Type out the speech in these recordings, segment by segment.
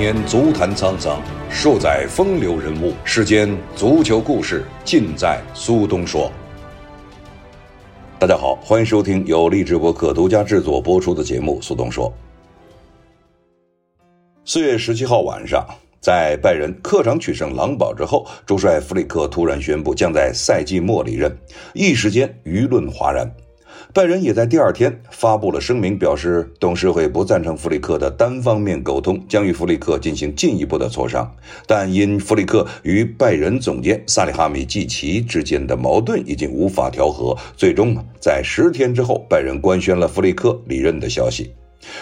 年足坛沧桑，数载风流人物。世间足球故事，尽在苏东说。大家好，欢迎收听由励志播客独家制作播出的节目《苏东说》。四月十七号晚上，在拜仁客场取胜狼堡之后，主帅弗里克突然宣布将在赛季末离任，一时间舆论哗然。拜仁也在第二天发布了声明，表示董事会不赞成弗里克的单方面沟通，将与弗里克进行进一步的磋商。但因弗里克与拜仁总监萨里哈米季奇之间的矛盾已经无法调和，最终在十天之后，拜仁官宣了弗里克离任的消息，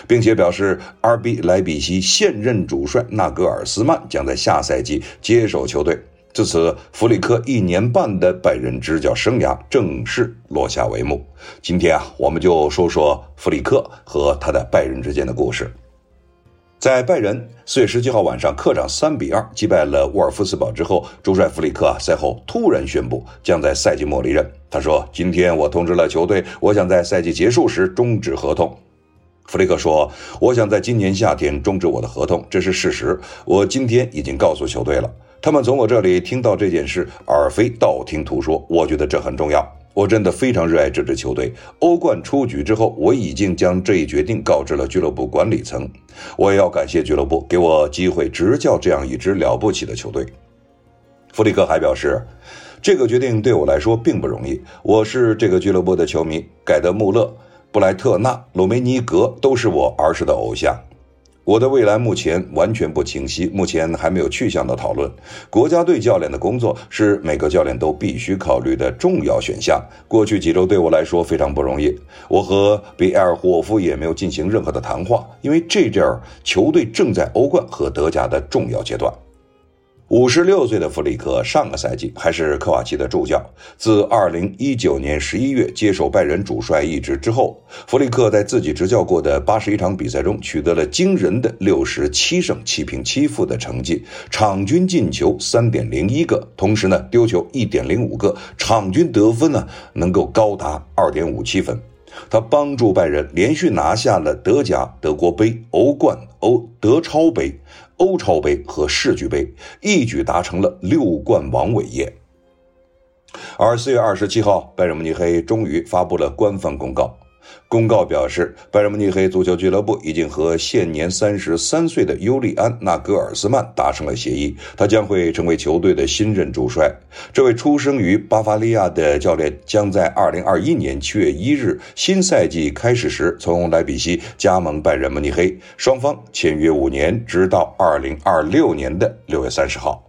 并且表示 RB 莱比锡现任主帅纳格尔斯曼将在下赛季接手球队。至此，弗里克一年半的拜仁执教生涯正式落下帷幕。今天啊，我们就说说弗里克和他的拜仁之间的故事。在拜仁四月十七号晚上客场三比二击败了沃尔夫斯堡之后，主帅弗里克啊赛后突然宣布将在赛季末离任。他说：“今天我通知了球队，我想在赛季结束时终止合同。”弗里克说：“我想在今年夏天终止我的合同，这是事实。我今天已经告诉球队了。”他们从我这里听到这件事，而非道听途说。我觉得这很重要。我真的非常热爱这支球队。欧冠出局之后，我已经将这一决定告知了俱乐部管理层。我也要感谢俱乐部给我机会执教这样一支了不起的球队。弗里克还表示，这个决定对我来说并不容易。我是这个俱乐部的球迷，盖德·穆勒、布莱特纳、鲁梅尼格都是我儿时的偶像。我的未来目前完全不清晰，目前还没有去向的讨论。国家队教练的工作是每个教练都必须考虑的重要选项。过去几周对我来说非常不容易，我和比埃尔霍夫也没有进行任何的谈话，因为这阵儿球队正在欧冠和德甲的重要阶段。五十六岁的弗里克上个赛季还是科瓦奇的助教。自二零一九年十一月接手拜仁主帅一职之后，弗里克在自己执教过的八十一场比赛中取得了惊人的六十七胜七平七负的成绩，场均进球三点零一个，同时呢丢球一点零五个，场均得分呢能够高达二点五七分。他帮助拜仁连续拿下了德甲、德国杯、欧冠、欧德超杯。欧超杯和世俱杯一举达成了六冠王伟业。而四月二十七号，拜仁慕尼黑终于发布了官方公告。公告表示，拜仁慕尼黑足球俱乐部已经和现年三十三岁的尤利安·纳格尔斯曼达成了协议，他将会成为球队的新任主帅。这位出生于巴伐利亚的教练将在二零二一年七月一日新赛季开始时从莱比锡加盟拜仁慕尼黑，双方签约五年，直到二零二六年的六月三十号。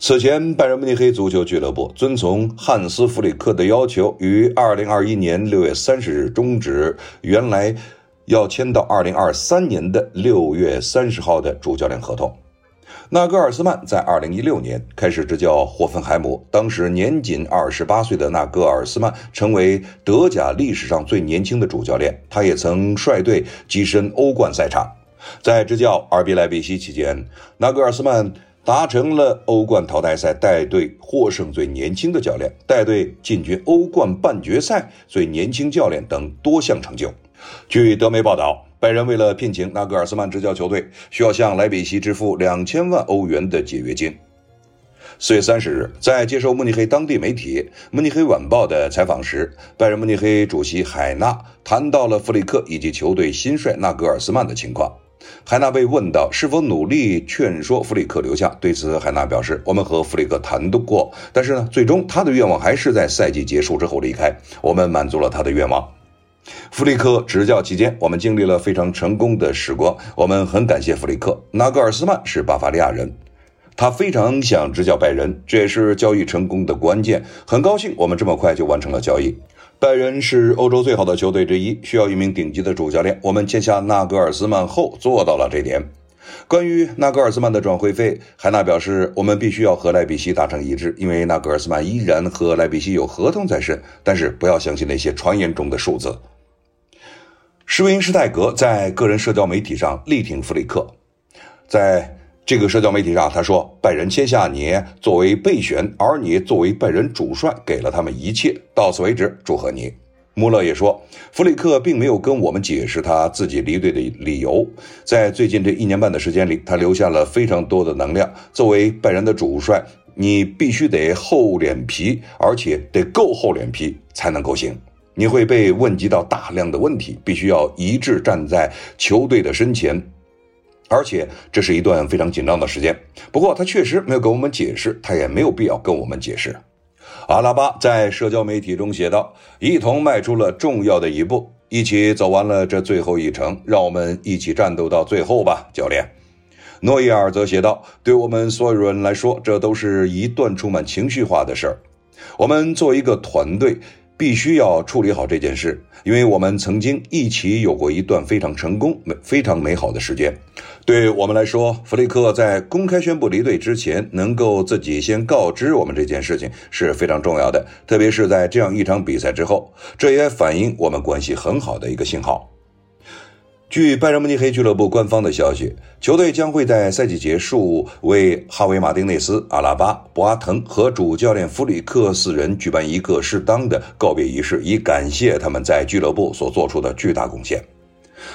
此前，拜仁慕尼黑足球俱乐部遵从汉斯·弗里克的要求，于2021年6月30日终止原来要签到2023年的6月30号的主教练合同。纳格尔斯曼在2016年开始执教霍芬海姆，当时年仅28岁的纳格尔斯曼成为德甲历史上最年轻的主教练。他也曾率队跻身欧冠赛场。在执教阿尔比莱比锡期间，纳格尔斯曼。达成了欧冠淘汰赛带队获胜最年轻的教练，带队进军欧冠半决赛最年轻教练等多项成就。据德媒报道，拜仁为了聘请纳格尔斯曼执教球队，需要向莱比锡支付两千万欧元的解约金。四月三十日，在接受慕尼黑当地媒体《慕尼黑晚报》的采访时，拜仁慕尼黑主席海纳谈到了弗里克以及球队新帅纳格尔斯曼的情况。海纳被问到是否努力劝说弗里克留下，对此海纳表示：“我们和弗里克谈过，但是呢，最终他的愿望还是在赛季结束之后离开。我们满足了他的愿望。弗里克执教期间，我们经历了非常成功的时光，我们很感谢弗里克。纳格尔斯曼是巴伐利亚人，他非常想执教拜仁，这也是交易成功的关键。很高兴我们这么快就完成了交易。”拜仁是欧洲最好的球队之一，需要一名顶级的主教练。我们签下纳格尔斯曼后做到了这点。关于纳格尔斯曼的转会费，海纳表示，我们必须要和莱比锡达成一致，因为纳格尔斯曼依然和莱比锡有合同在身。但是不要相信那些传言中的数字。施维因施泰格在个人社交媒体上力挺弗里克，在。这个社交媒体上，他说：“拜仁签下你作为备选，而你作为拜仁主帅，给了他们一切。到此为止，祝贺你。”穆勒也说，弗里克并没有跟我们解释他自己离队的理由。在最近这一年半的时间里，他留下了非常多的能量。作为拜仁的主帅，你必须得厚脸皮，而且得够厚脸皮才能够行。你会被问及到大量的问题，必须要一致站在球队的身前，而且这是一段非常紧张的时间。不过他确实没有跟我们解释，他也没有必要跟我们解释。阿拉巴在社交媒体中写道：“一同迈出了重要的一步，一起走完了这最后一程，让我们一起战斗到最后吧，教练。”诺伊尔则写道：“对我们所有人来说，这都是一段充满情绪化的事儿。我们作为一个团队。”必须要处理好这件事，因为我们曾经一起有过一段非常成功、非常美好的时间。对我们来说，弗雷克在公开宣布离队之前，能够自己先告知我们这件事情是非常重要的，特别是在这样一场比赛之后，这也反映我们关系很好的一个信号。据拜仁慕尼黑俱乐部官方的消息，球队将会在赛季结束为哈维·马丁内斯、阿拉巴、博阿滕和主教练弗里克四人举办一个适当的告别仪式，以感谢他们在俱乐部所做出的巨大贡献。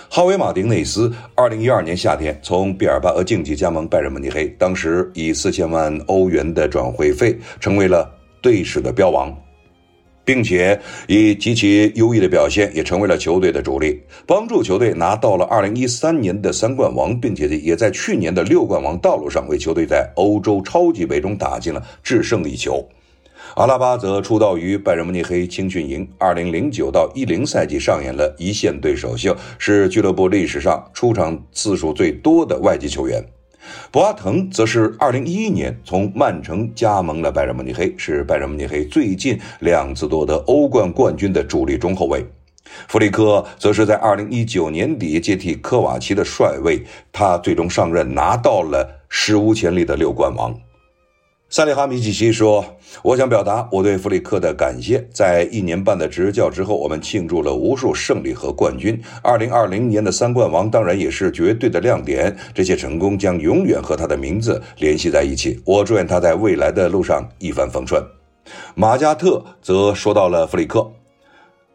哈维·马丁内斯2012年夏天从毕尔巴鄂竞技加盟拜仁慕尼黑，当时以4000万欧元的转会费成为了队史的标王。并且以极其优异的表现，也成为了球队的主力，帮助球队拿到了2013年的三冠王，并且也在去年的六冠王道路上为球队在欧洲超级杯中打进了制胜一球。阿拉巴则出道于拜仁慕尼黑青训营，2009到10赛季上演了一线队首秀，是俱乐部历史上出场次数最多的外籍球员。博阿滕则是2011年从曼城加盟了拜仁慕尼黑，是拜仁慕尼黑最近两次夺得欧冠冠军的主力中后卫。弗里克则是在2019年底接替科瓦奇的帅位，他最终上任拿到了史无前例的六冠王。萨利哈米奇奇说：“我想表达我对弗里克的感谢。在一年半的执教之后，我们庆祝了无数胜利和冠军。2020年的三冠王当然也是绝对的亮点。这些成功将永远和他的名字联系在一起。我祝愿他在未来的路上一帆风顺。”马加特则说到了弗里克，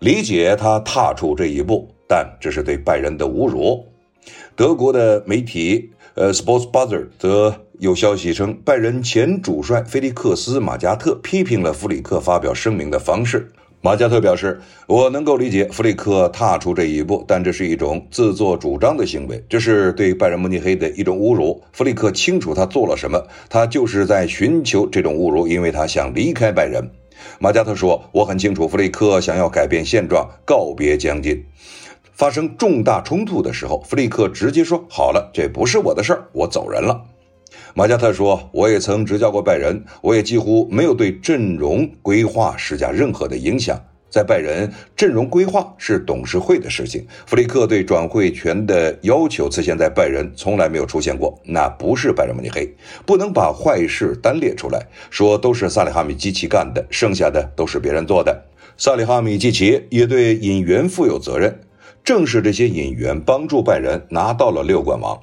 理解他踏出这一步，但这是对拜仁的侮辱。德国的媒体。呃，Sports Buzzer 则有消息称，拜仁前主帅菲利克斯·马加特批评了弗里克发表声明的方式。马加特表示：“我能够理解弗里克踏出这一步，但这是一种自作主张的行为，这是对拜仁慕尼黑的一种侮辱。弗里克清楚他做了什么，他就是在寻求这种侮辱，因为他想离开拜仁。”马加特说：“我很清楚，弗里克想要改变现状，告别将军。”发生重大冲突的时候，弗里克直接说：“好了，这不是我的事儿，我走人了。”马加特说：“我也曾执教过拜仁，我也几乎没有对阵容规划施加任何的影响。在拜仁，阵容规划是董事会的事情。弗里克对转会权的要求，此前在拜仁从来没有出现过。那不是拜仁慕尼黑，不能把坏事单列出来说都是萨里哈米基奇干的，剩下的都是别人做的。萨里哈米基奇也对引援负有责任。”正是这些引援帮助拜仁拿到了六冠王。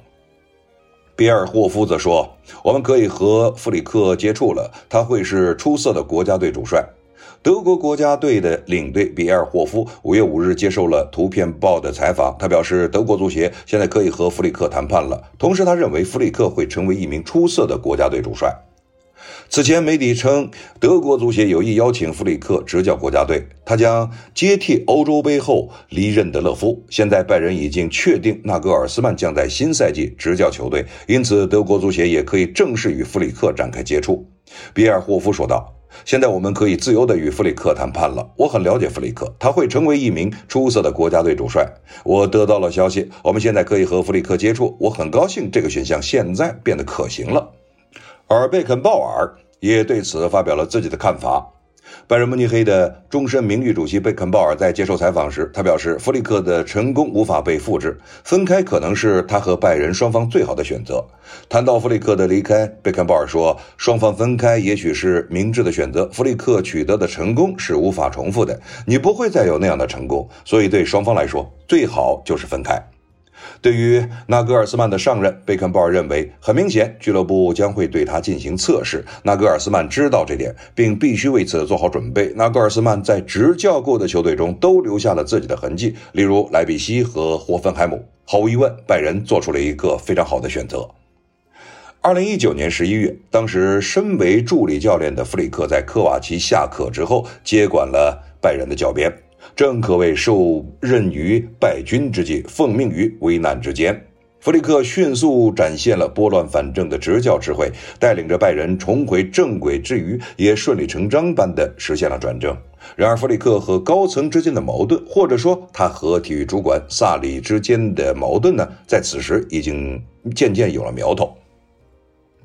比尔霍夫则说：“我们可以和弗里克接触了，他会是出色的国家队主帅。”德国国家队的领队比尔霍夫五月五日接受了《图片报》的采访，他表示，德国足协现在可以和弗里克谈判了。同时，他认为弗里克会成为一名出色的国家队主帅。此前，媒体称德国足协有意邀请弗里克执教国家队，他将接替欧洲杯后离任的勒夫。现在，拜仁已经确定纳格尔斯曼将在新赛季执教球队，因此德国足协也可以正式与弗里克展开接触。比尔霍夫说道：“现在我们可以自由地与弗里克谈判了。我很了解弗里克，他会成为一名出色的国家队主帅。我得到了消息，我们现在可以和弗里克接触。我很高兴这个选项现在变得可行了。”而贝肯鲍尔也对此发表了自己的看法。拜仁慕尼黑的终身名誉主席贝肯鲍尔在接受采访时，他表示，弗里克的成功无法被复制，分开可能是他和拜仁双方最好的选择。谈到弗里克的离开，贝肯鲍尔说，双方分开也许是明智的选择。弗里克取得的成功是无法重复的，你不会再有那样的成功，所以对双方来说，最好就是分开。对于纳格尔斯曼的上任，贝肯鲍尔认为，很明显，俱乐部将会对他进行测试。纳格尔斯曼知道这点，并必须为此做好准备。纳格尔斯曼在执教过的球队中都留下了自己的痕迹，例如莱比锡和霍芬海姆。毫无疑问，拜仁做出了一个非常好的选择。二零一九年十一月，当时身为助理教练的弗里克在科瓦奇下课之后，接管了拜仁的教鞭。正可谓受任于败军之际，奉命于危难之间。弗里克迅速展现了拨乱反正的执教智慧，带领着拜仁重回正轨之余，也顺理成章般的实现了转正。然而，弗里克和高层之间的矛盾，或者说他和体育主管萨里之间的矛盾呢，在此时已经渐渐有了苗头。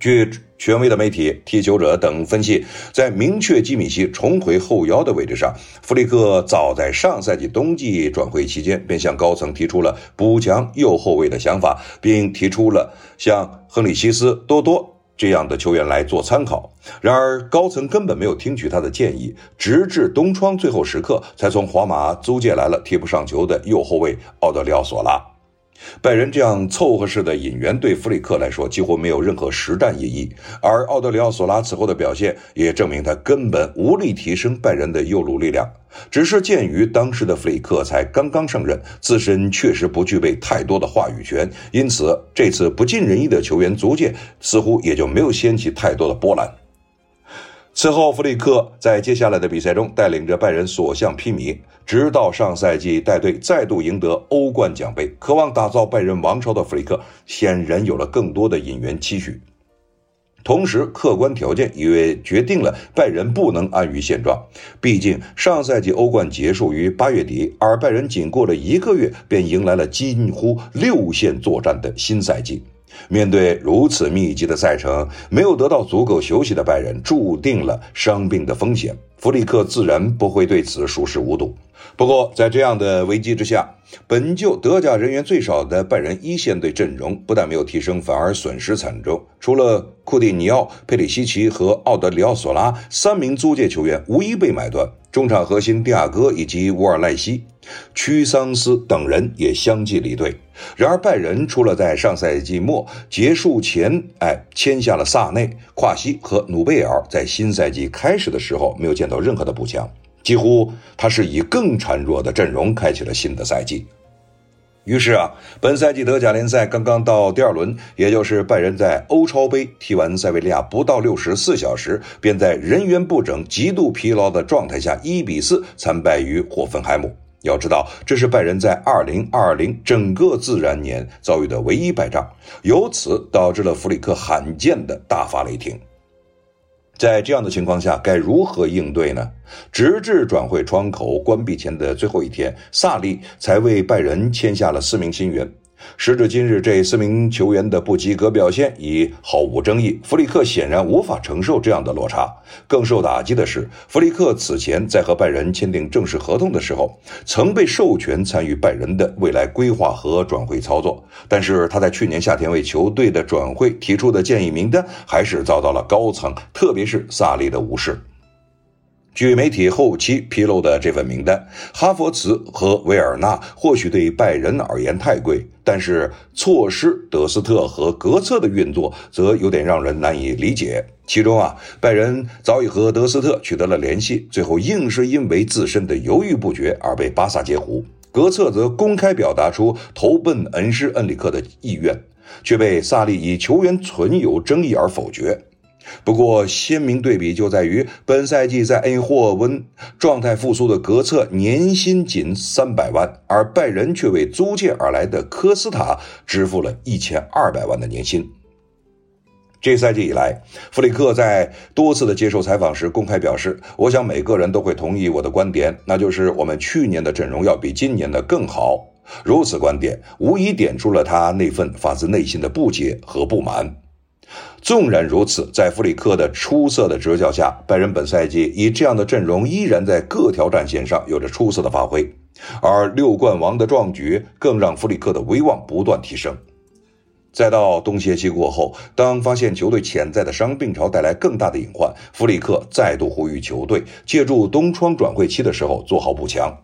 据权威的媒体、踢球者等分析，在明确基米希重回后腰的位置上，弗里克早在上赛季冬季转会期间便向高层提出了补强右后卫的想法，并提出了像亨里希斯、多多这样的球员来做参考。然而，高层根本没有听取他的建议，直至冬窗最后时刻，才从皇马租借来了踢不上球的右后卫奥德里奥·索拉。拜仁这样凑合式的引援对弗里克来说几乎没有任何实战意义，而奥德里奥·索拉此后的表现也证明他根本无力提升拜仁的右路力量。只是鉴于当时的弗里克才刚刚上任，自身确实不具备太多的话语权，因此这次不尽人意的球员租借似乎也就没有掀起太多的波澜。此后，弗里克在接下来的比赛中带领着拜仁所向披靡，直到上赛季带队再度赢得欧冠奖杯。渴望打造拜仁王朝的弗里克显然有了更多的引援期许。同时，客观条件也决定了拜仁不能安于现状。毕竟，上赛季欧冠结束于八月底，而拜仁仅过了一个月便迎来了近乎六线作战的新赛季。面对如此密集的赛程，没有得到足够休息的拜仁，注定了伤病的风险。弗里克自然不会对此熟视无睹。不过，在这样的危机之下，本就德甲人员最少的拜仁一线队阵容不但没有提升，反而损失惨重。除了库蒂尼奥、佩里西奇和奥德里奥·索拉三名租借球员无一被买断，中场核心蒂亚戈以及乌尔赖西、屈桑斯等人也相继离队。然而，拜仁除了在上赛季末结束前，哎，签下了萨内、夸西和努贝尔，在新赛季开始的时候没有见到任何的补强。几乎他是以更孱弱的阵容开启了新的赛季。于是啊，本赛季德甲联赛刚刚到第二轮，也就是拜仁在欧超杯踢完塞维利亚不到六十四小时，便在人员不整、极度疲劳的状态下，一比四惨败于霍芬海姆。要知道，这是拜仁在二零二零整个自然年遭遇的唯一败仗，由此导致了弗里克罕见的大发雷霆。在这样的情况下，该如何应对呢？直至转会窗口关闭前的最后一天，萨利才为拜仁签下了四名新员。时至今日，这四名球员的不及格表现已毫无争议。弗里克显然无法承受这样的落差。更受打击的是，弗里克此前在和拜仁签订正式合同的时候，曾被授权参与拜仁的未来规划和转会操作。但是他在去年夏天为球队的转会提出的建议名单，还是遭到了高层，特别是萨利的无视。据媒体后期披露的这份名单，哈弗茨和维尔纳或许对拜仁而言太贵，但是错失德斯特和格策的运作则有点让人难以理解。其中啊，拜仁早已和德斯特取得了联系，最后硬是因为自身的犹豫不决而被巴萨截胡；格策则公开表达出投奔恩师恩里克的意愿，却被萨利以球员存有争议而否决。不过，鲜明对比就在于，本赛季在恩霍温状态复苏的格策年薪仅三百万，而拜仁却为租借而来的科斯塔支付了一千二百万的年薪。这赛季以来，弗里克在多次的接受采访时公开表示：“我想每个人都会同意我的观点，那就是我们去年的阵容要比今年的更好。”如此观点无疑点出了他那份发自内心的不解和不满。纵然如此，在弗里克的出色的执教下，拜仁本赛季以这样的阵容依然在各条战线上有着出色的发挥，而六冠王的壮举更让弗里克的威望不断提升。再到冬歇期过后，当发现球队潜在的伤病潮带来更大的隐患，弗里克再度呼吁球队借助冬窗转会期的时候做好补强。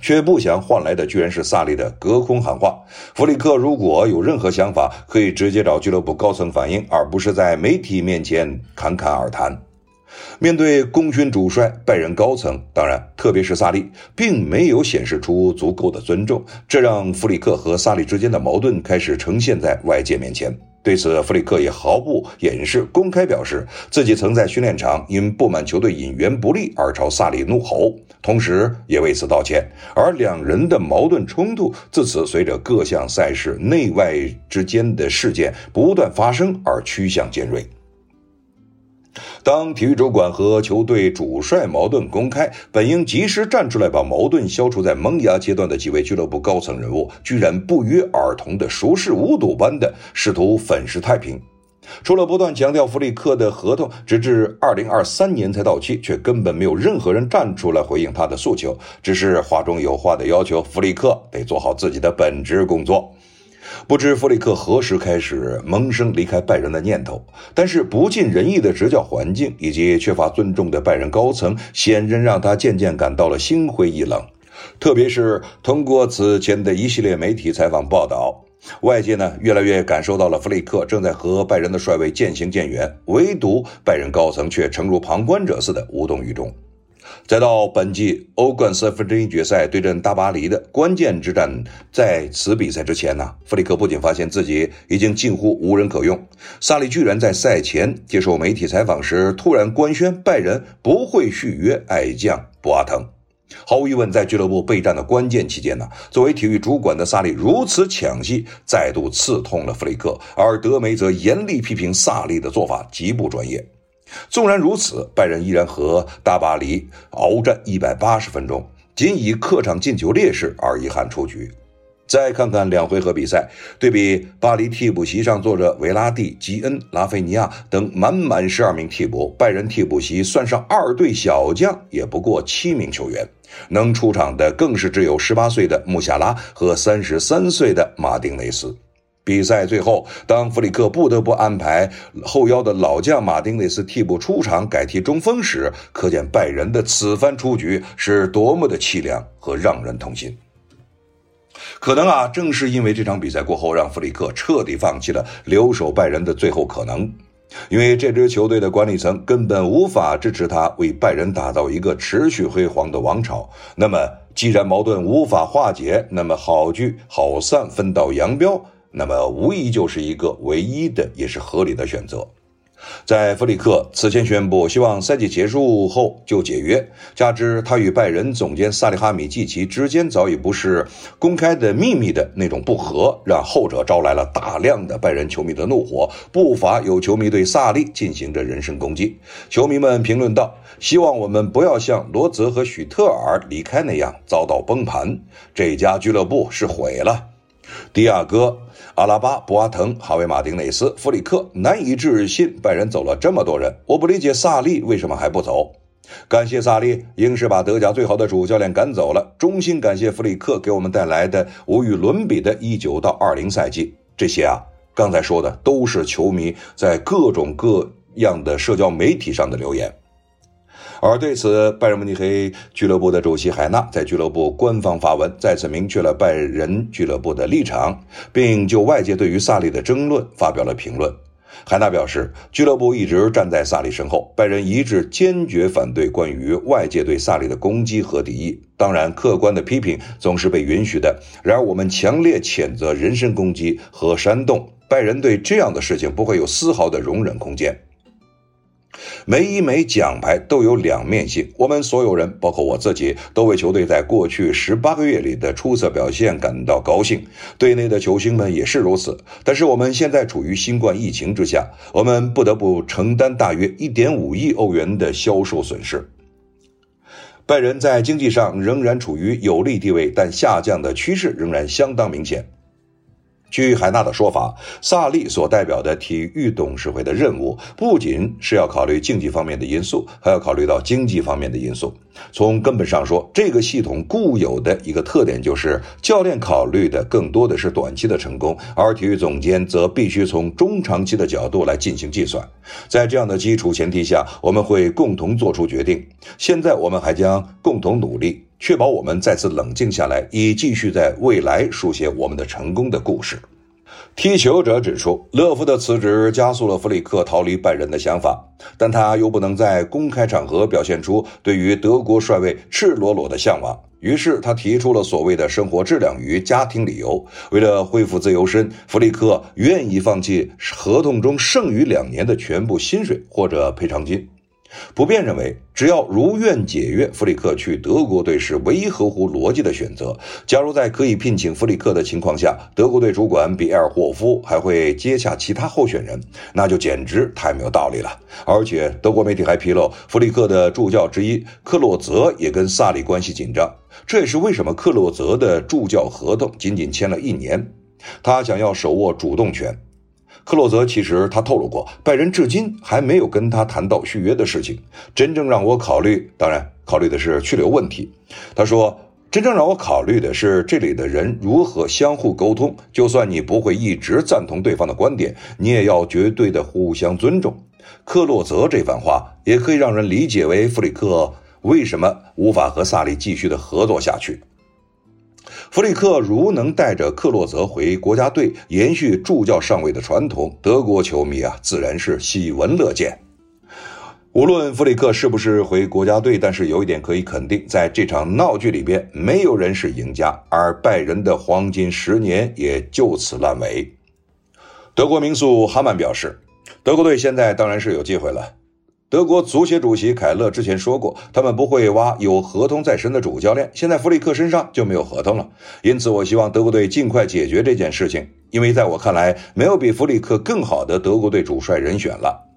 却不想换来的居然是萨利的隔空喊话。弗里克如果有任何想法，可以直接找俱乐部高层反映，而不是在媒体面前侃侃而谈。面对功勋主帅，拜仁高层当然，特别是萨利，并没有显示出足够的尊重，这让弗里克和萨利之间的矛盾开始呈现在外界面前。对此，弗里克也毫不掩饰，公开表示自己曾在训练场因不满球队引援不利而朝萨里怒吼，同时也为此道歉。而两人的矛盾冲突自此随着各项赛事内外之间的事件不断发生而趋向尖锐。当体育主管和球队主帅矛盾公开，本应及时站出来把矛盾消除在萌芽阶段的几位俱乐部高层人物，居然不约而同的熟视无睹般的试图粉饰太平。除了不断强调弗里克的合同直至二零二三年才到期，却根本没有任何人站出来回应他的诉求，只是话中有话的要求弗里克得做好自己的本职工作。不知弗里克何时开始萌生离开拜仁的念头，但是不尽人意的执教环境以及缺乏尊重的拜仁高层，显然让他渐渐感到了心灰意冷。特别是通过此前的一系列媒体采访报道，外界呢越来越感受到了弗里克正在和拜仁的帅位渐行渐远，唯独拜仁高层却诚如旁观者似的无动于衷。再到本季欧冠三分之一决赛对阵大巴黎的关键之战，在此比赛之前呢，弗里克不仅发现自己已经近乎无人可用，萨利居然在赛前接受媒体采访时突然官宣拜仁不会续约爱将博阿滕。毫无疑问，在俱乐部备战的关键期间呢，作为体育主管的萨利如此抢戏，再度刺痛了弗里克，而德梅则严厉批评萨利的做法极不专业。纵然如此，拜仁依然和大巴黎鏖战一百八十分钟，仅以客场进球劣势而遗憾出局。再看看两回合比赛，对比巴黎替补席上坐着维拉蒂、吉恩、拉菲尼亚等满满十二名替补，拜仁替补席算上二队小将也不过七名球员，能出场的更是只有十八岁的穆夏拉和三十三岁的马丁内斯。比赛最后，当弗里克不得不安排后腰的老将马丁内斯替补出场改替中锋时，可见拜仁的此番出局是多么的凄凉和让人痛心。可能啊，正是因为这场比赛过后，让弗里克彻底放弃了留守拜仁的最后可能，因为这支球队的管理层根本无法支持他为拜仁打造一个持续辉煌的王朝。那么，既然矛盾无法化解，那么好聚好散，分道扬镳。那么无疑就是一个唯一的也是合理的选择。在弗里克此前宣布希望赛季结束后就解约，加之他与拜仁总监萨利哈米季奇之间早已不是公开的秘密的那种不和，让后者招来了大量的拜仁球迷的怒火，不乏有球迷对萨利进行着人身攻击。球迷们评论道：“希望我们不要像罗泽和许特尔离开那样遭到崩盘，这家俱乐部是毁了。”迪亚哥、阿拉巴、博阿滕、哈维、马丁内斯、弗里克，难以置信，拜仁走了这么多人，我不理解萨利为什么还不走。感谢萨利，硬是把德甲最好的主教练赶走了。衷心感谢弗里克给我们带来的无与伦比的一九到二零赛季。这些啊，刚才说的都是球迷在各种各样的社交媒体上的留言。而对此，拜仁慕尼黑俱乐部的主席海纳在俱乐部官方发文，再次明确了拜仁俱乐部的立场，并就外界对于萨利的争论发表了评论。海纳表示，俱乐部一直站在萨利身后，拜仁一致坚决反对关于外界对萨利的攻击和敌意。当然，客观的批评总是被允许的。然而，我们强烈谴责人身攻击和煽动，拜仁对这样的事情不会有丝毫的容忍空间。每一枚奖牌都有两面性，我们所有人，包括我自己，都为球队在过去十八个月里的出色表现感到高兴。队内的球星们也是如此。但是我们现在处于新冠疫情之下，我们不得不承担大约一点五亿欧元的销售损失。拜仁在经济上仍然处于有利地位，但下降的趋势仍然相当明显。据海纳的说法，萨利所代表的体育董事会的任务，不仅是要考虑竞技方面的因素，还要考虑到经济方面的因素。从根本上说，这个系统固有的一个特点就是，教练考虑的更多的是短期的成功，而体育总监则必须从中长期的角度来进行计算。在这样的基础前提下，我们会共同做出决定。现在我们还将共同努力。确保我们再次冷静下来，以继续在未来书写我们的成功的故事。踢球者指出，勒夫的辞职加速了弗里克逃离拜仁的想法，但他又不能在公开场合表现出对于德国帅位赤裸裸的向往，于是他提出了所谓的生活质量与家庭理由。为了恢复自由身，弗里克愿意放弃合同中剩余两年的全部薪水或者赔偿金。普遍认为，只要如愿解约，弗里克去德国队是唯一合乎逻辑的选择。假如在可以聘请弗里克的情况下，德国队主管比埃尔霍夫还会接洽其他候选人，那就简直太没有道理了。而且，德国媒体还披露，弗里克的助教之一克洛泽也跟萨里关系紧张。这也是为什么克洛泽的助教合同仅仅签了一年，他想要手握主动权。克洛泽其实他透露过，拜仁至今还没有跟他谈到续约的事情。真正让我考虑，当然考虑的是去留问题。他说，真正让我考虑的是这里的人如何相互沟通。就算你不会一直赞同对方的观点，你也要绝对的互相尊重。克洛泽这番话也可以让人理解为弗里克为什么无法和萨利继续的合作下去。弗里克如能带着克洛泽回国家队，延续助教上位的传统，德国球迷啊自然是喜闻乐见。无论弗里克是不是回国家队，但是有一点可以肯定，在这场闹剧里边，没有人是赢家，而拜仁的黄金十年也就此烂尾。德国名宿哈曼表示，德国队现在当然是有机会了。德国足协主席凯勒之前说过，他们不会挖有合同在身的主教练。现在弗里克身上就没有合同了，因此我希望德国队尽快解决这件事情，因为在我看来，没有比弗里克更好的德国队主帅人选了。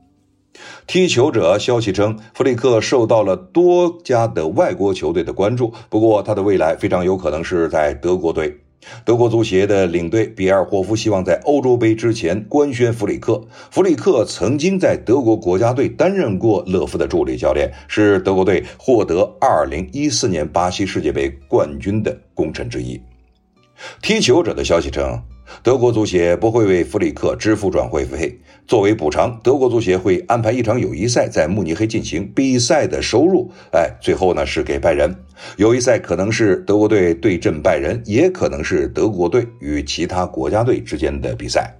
踢球者消息称，弗里克受到了多家的外国球队的关注，不过他的未来非常有可能是在德国队。德国足协的领队比尔霍夫希望在欧洲杯之前官宣弗里克。弗里克曾经在德国国家队担任过勒夫的助理教练，是德国队获得2014年巴西世界杯冠军的功臣之一。踢球者的消息称。德国足协不会为弗里克支付转会费，作为补偿，德国足协会安排一场友谊赛在慕尼黑进行。比赛的收入，哎，最后呢是给拜仁。友谊赛可能是德国队对阵拜仁，也可能是德国队与其他国家队之间的比赛。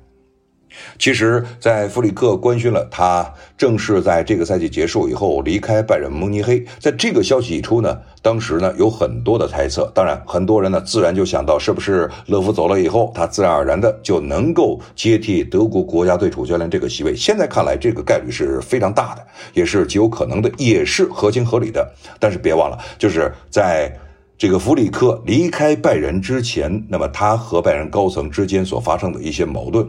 其实，在弗里克官宣了他正式在这个赛季结束以后离开拜仁慕尼黑，在这个消息一出呢，当时呢有很多的猜测，当然很多人呢自然就想到是不是勒夫走了以后，他自然而然的就能够接替德国国家队主教练这个席位。现在看来，这个概率是非常大的，也是极有可能的，也是合情合理的。但是别忘了，就是在这个弗里克离开拜仁之前，那么他和拜仁高层之间所发生的一些矛盾。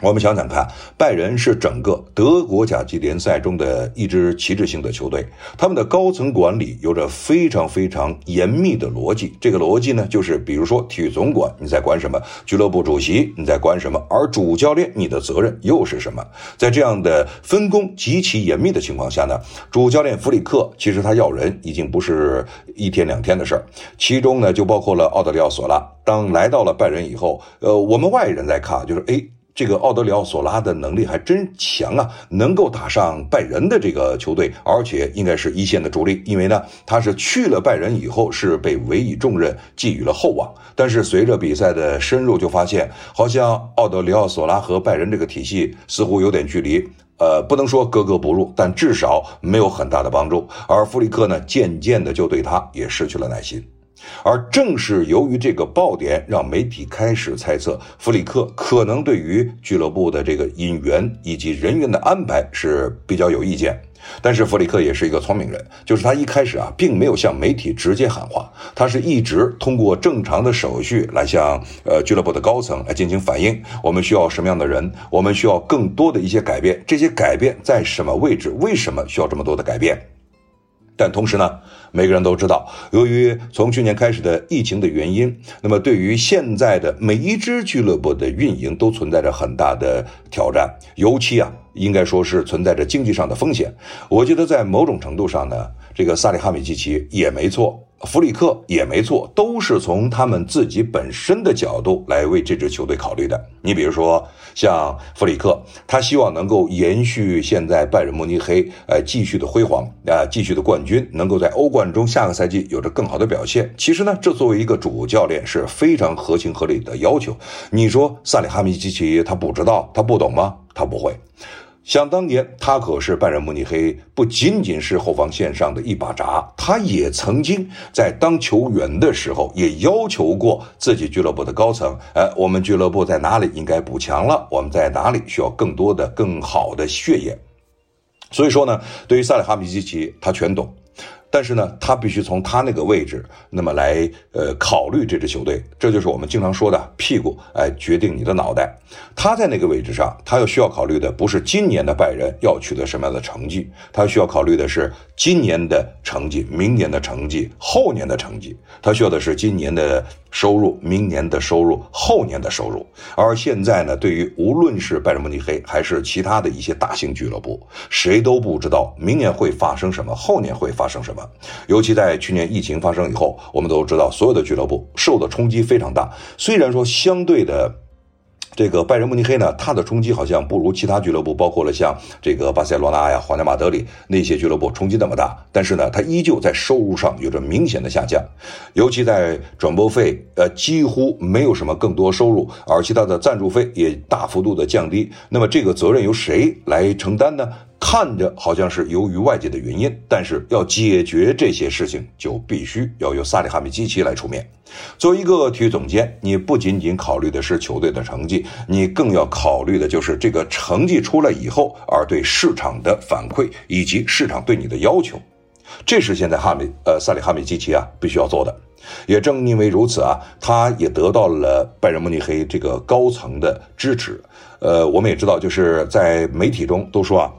我们想想看，拜仁是整个德国甲级联赛中的一支旗帜性的球队，他们的高层管理有着非常非常严密的逻辑。这个逻辑呢，就是比如说体育总管你在管什么，俱乐部主席你在管什么，而主教练你的责任又是什么？在这样的分工极其严密的情况下呢，主教练弗里克其实他要人已经不是一天两天的事儿，其中呢就包括了奥德里奥索拉。当来到了拜仁以后，呃，我们外人在看就是哎。这个奥德里奥索拉的能力还真强啊，能够打上拜仁的这个球队，而且应该是一线的主力。因为呢，他是去了拜仁以后是被委以重任，寄予了厚望。但是随着比赛的深入，就发现好像奥德里奥索拉和拜仁这个体系似乎有点距离。呃，不能说格格不入，但至少没有很大的帮助。而弗里克呢，渐渐的就对他也失去了耐心。而正是由于这个爆点，让媒体开始猜测弗里克可能对于俱乐部的这个引援以及人员的安排是比较有意见。但是弗里克也是一个聪明人，就是他一开始啊，并没有向媒体直接喊话，他是一直通过正常的手续来向呃俱乐部的高层来进行反映。我们需要什么样的人？我们需要更多的一些改变。这些改变在什么位置？为什么需要这么多的改变？但同时呢，每个人都知道，由于从去年开始的疫情的原因，那么对于现在的每一支俱乐部的运营都存在着很大的挑战，尤其啊。应该说是存在着经济上的风险。我觉得在某种程度上呢，这个萨里哈米基奇也没错。弗里克也没错，都是从他们自己本身的角度来为这支球队考虑的。你比如说，像弗里克，他希望能够延续现在拜仁慕尼黑，呃，继续的辉煌，啊，继续的冠军，能够在欧冠中下个赛季有着更好的表现。其实呢，这作为一个主教练是非常合情合理的要求。你说萨里哈米基奇他不知道，他不懂吗？他不会。想当年，他可是拜仁慕尼黑不仅仅是后防线上的一把闸，他也曾经在当球员的时候也要求过自己俱乐部的高层，哎，我们俱乐部在哪里应该补强了？我们在哪里需要更多的、更好的血液？所以说呢，对于萨里哈米基奇，他全懂。但是呢，他必须从他那个位置，那么来呃考虑这支球队，这就是我们经常说的屁股，哎，决定你的脑袋。他在那个位置上，他要需要考虑的不是今年的拜仁要取得什么样的成绩，他需要考虑的是今年的成绩、明年的成绩、后年的成绩。他需要的是今年的收入、明年的收入、后年的收入。而现在呢，对于无论是拜仁慕尼黑还是其他的一些大型俱乐部，谁都不知道明年会发生什么，后年会发生什么。尤其在去年疫情发生以后，我们都知道所有的俱乐部受的冲击非常大。虽然说相对的。这个拜仁慕尼黑呢，它的冲击好像不如其他俱乐部，包括了像这个巴塞罗那呀、皇家马德里那些俱乐部冲击那么大。但是呢，它依旧在收入上有着明显的下降，尤其在转播费，呃，几乎没有什么更多收入，而其他的赞助费也大幅度的降低。那么这个责任由谁来承担呢？看着好像是由于外界的原因，但是要解决这些事情，就必须要由萨里哈米基奇来出面。作为一个体育总监，你不仅仅考虑的是球队的成绩，你更要考虑的就是这个成绩出来以后，而对市场的反馈以及市场对你的要求。这是现在哈米呃萨里哈米基奇啊必须要做的。也正因为如此啊，他也得到了拜仁慕尼黑这个高层的支持。呃，我们也知道，就是在媒体中都说啊。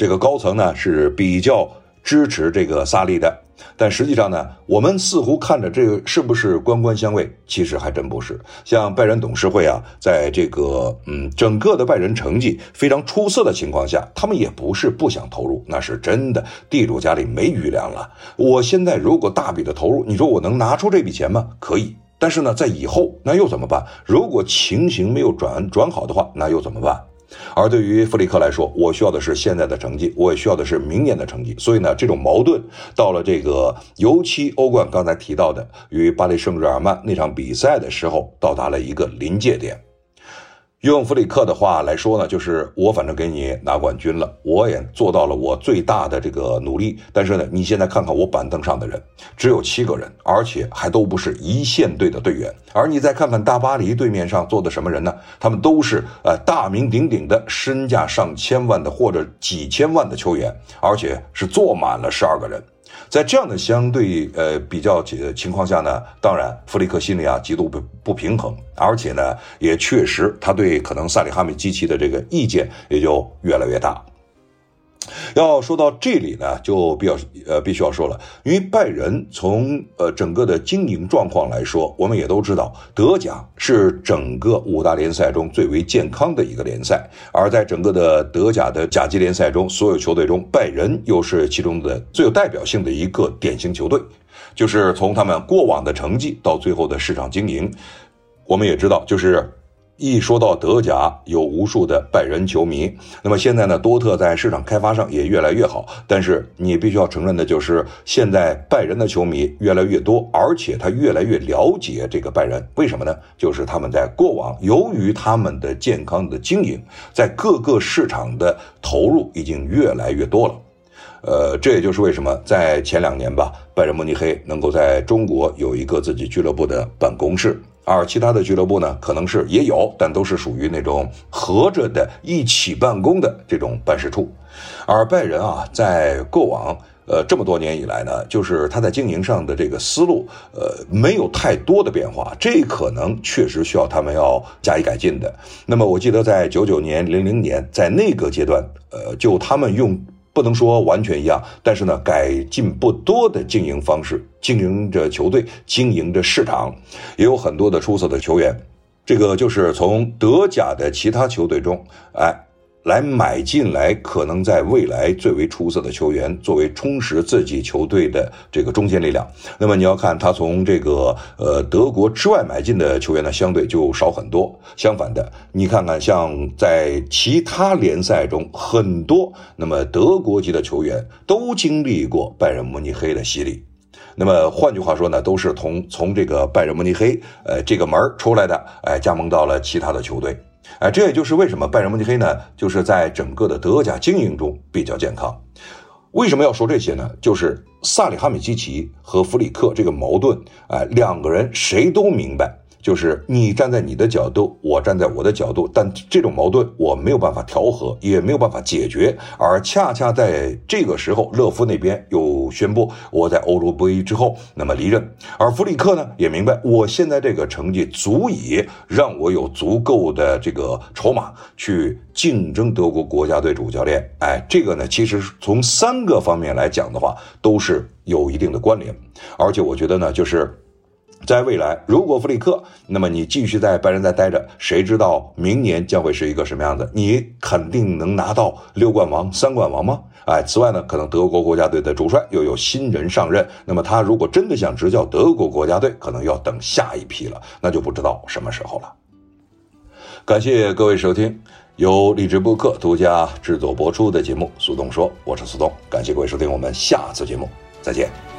这个高层呢是比较支持这个萨利的，但实际上呢，我们似乎看着这个是不是官官相卫，其实还真不是。像拜仁董事会啊，在这个嗯整个的拜仁成绩非常出色的情况下，他们也不是不想投入，那是真的地主家里没余粮了。我现在如果大笔的投入，你说我能拿出这笔钱吗？可以，但是呢，在以后那又怎么办？如果情形没有转转好的话，那又怎么办？而对于弗里克来说，我需要的是现在的成绩，我也需要的是明年的成绩。所以呢，这种矛盾到了这个，尤其欧冠刚才提到的与巴黎圣日耳曼那场比赛的时候，到达了一个临界点。用弗里克的话来说呢，就是我反正给你拿冠军了，我也做到了我最大的这个努力。但是呢，你现在看看我板凳上的人，只有七个人，而且还都不是一线队的队员。而你再看看大巴黎对面上坐的什么人呢？他们都是呃大名鼎鼎的身价上千万的或者几千万的球员，而且是坐满了十二个人。在这样的相对呃比较情况下呢，当然弗里克心里啊极度不不平衡，而且呢也确实他对可能萨里哈米基奇的这个意见也就越来越大。要说到这里呢，就比较呃必须要说了，因为拜仁从呃整个的经营状况来说，我们也都知道，德甲是整个五大联赛中最为健康的一个联赛，而在整个的德甲的甲级联赛中，所有球队中，拜仁又是其中的最有代表性的一个典型球队，就是从他们过往的成绩到最后的市场经营，我们也知道，就是。一说到德甲，有无数的拜仁球迷。那么现在呢，多特在市场开发上也越来越好。但是你必须要承认的就是，现在拜仁的球迷越来越多，而且他越来越了解这个拜仁。为什么呢？就是他们在过往，由于他们的健康的经营，在各个市场的投入已经越来越多了。呃，这也就是为什么在前两年吧，拜仁慕尼黑能够在中国有一个自己俱乐部的办公室。而其他的俱乐部呢，可能是也有，但都是属于那种合着的一起办公的这种办事处。而拜仁啊，在过往呃这么多年以来呢，就是他在经营上的这个思路，呃，没有太多的变化，这可能确实需要他们要加以改进的。那么我记得在九九年、零零年，在那个阶段，呃，就他们用。不能说完全一样，但是呢，改进不多的经营方式，经营着球队，经营着市场，也有很多的出色的球员。这个就是从德甲的其他球队中，哎，来买进来可能在未来最为出色的球员，作为充实自己球队的这个中坚力量。那么你要看他从这个呃德国之外买进的球员呢，相对就少很多。相反的，你看看像在其他联赛中，很多那么德国籍的球员都经历过拜仁慕尼黑的洗礼。那么换句话说呢，都是从从这个拜仁慕尼黑呃这个门出来的，哎，加盟到了其他的球队。哎，这也就是为什么拜仁慕尼黑呢，就是在整个的德甲经营中比较健康。为什么要说这些呢？就是萨里哈米基奇和弗里克这个矛盾，哎，两个人谁都明白。就是你站在你的角度，我站在我的角度，但这种矛盾我没有办法调和，也没有办法解决。而恰恰在这个时候，勒夫那边又宣布我在欧洲杯之后那么离任，而弗里克呢也明白，我现在这个成绩足以让我有足够的这个筹码去竞争德国国家队主教练。哎，这个呢，其实从三个方面来讲的话，都是有一定的关联。而且我觉得呢，就是。在未来，如果弗里克，那么你继续在拜仁再待着，谁知道明年将会是一个什么样子？你肯定能拿到六冠王、三冠王吗？哎，此外呢，可能德国国家队的主帅又有新人上任，那么他如果真的想执教德国国家队，可能要等下一批了，那就不知道什么时候了。感谢各位收听由励志播客独家制作播出的节目《苏东说》，我是苏东，感谢各位收听，我们下次节目再见。